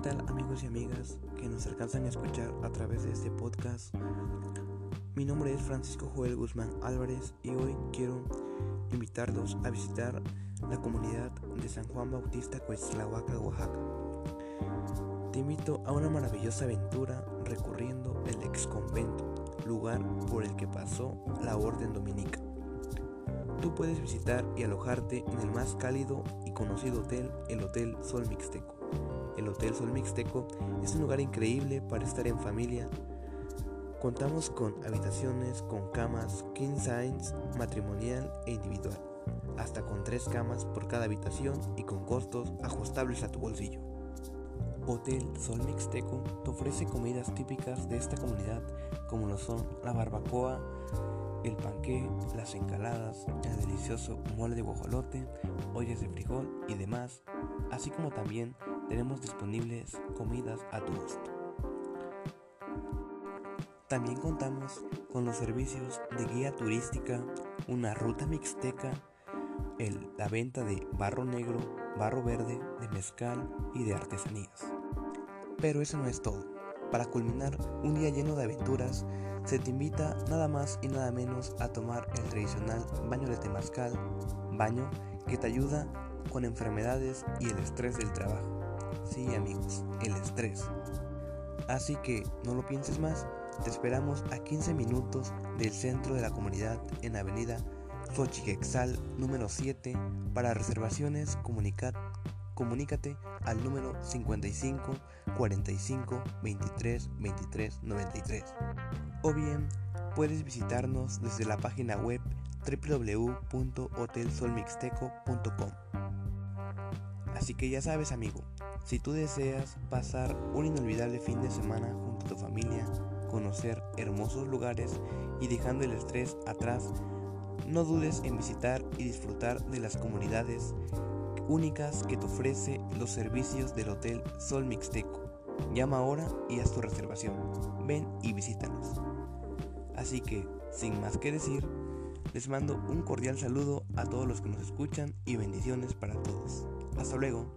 tal amigos y amigas que nos alcanzan a escuchar a través de este podcast? Mi nombre es Francisco Joel Guzmán Álvarez y hoy quiero invitarlos a visitar la comunidad de San Juan Bautista Cuetzlahuaca, Oaxaca. Te invito a una maravillosa aventura recorriendo el ex convento, lugar por el que pasó la orden dominica. Tú puedes visitar y alojarte en el más cálido y conocido hotel, el Hotel Sol Mixteco. El Hotel Sol Mixteco es un lugar increíble para estar en familia. Contamos con habitaciones con camas king size, matrimonial e individual, hasta con tres camas por cada habitación y con costos ajustables a tu bolsillo. Hotel Sol Mixteco te ofrece comidas típicas de esta comunidad como lo son la barbacoa, el panqué, las encaladas, el delicioso mole de guajolote, ollas de frijol y demás, así como también tenemos disponibles comidas a tu gusto. También contamos con los servicios de guía turística, una ruta mixteca, la venta de barro negro, barro verde, de mezcal y de artesanías. Pero eso no es todo. Para culminar un día lleno de aventuras, se te invita nada más y nada menos a tomar el tradicional baño de temazcal, baño que te ayuda con enfermedades y el estrés del trabajo. Sí amigos, el estrés. Así que no lo pienses más, te esperamos a 15 minutos del centro de la comunidad en Avenida Xochiquexal número 7 para reservaciones comunicar comunícate al número 55 45 23 23 93 o bien puedes visitarnos desde la página web www.hotelsolmixteco.com. Así que ya sabes amigo, si tú deseas pasar un inolvidable fin de semana junto a tu familia, conocer hermosos lugares y dejando el estrés atrás, no dudes en visitar y disfrutar de las comunidades únicas que te ofrece los servicios del Hotel Sol Mixteco. Llama ahora y haz tu reservación. Ven y visítanos. Así que, sin más que decir, les mando un cordial saludo a todos los que nos escuchan y bendiciones para todos. Hasta luego.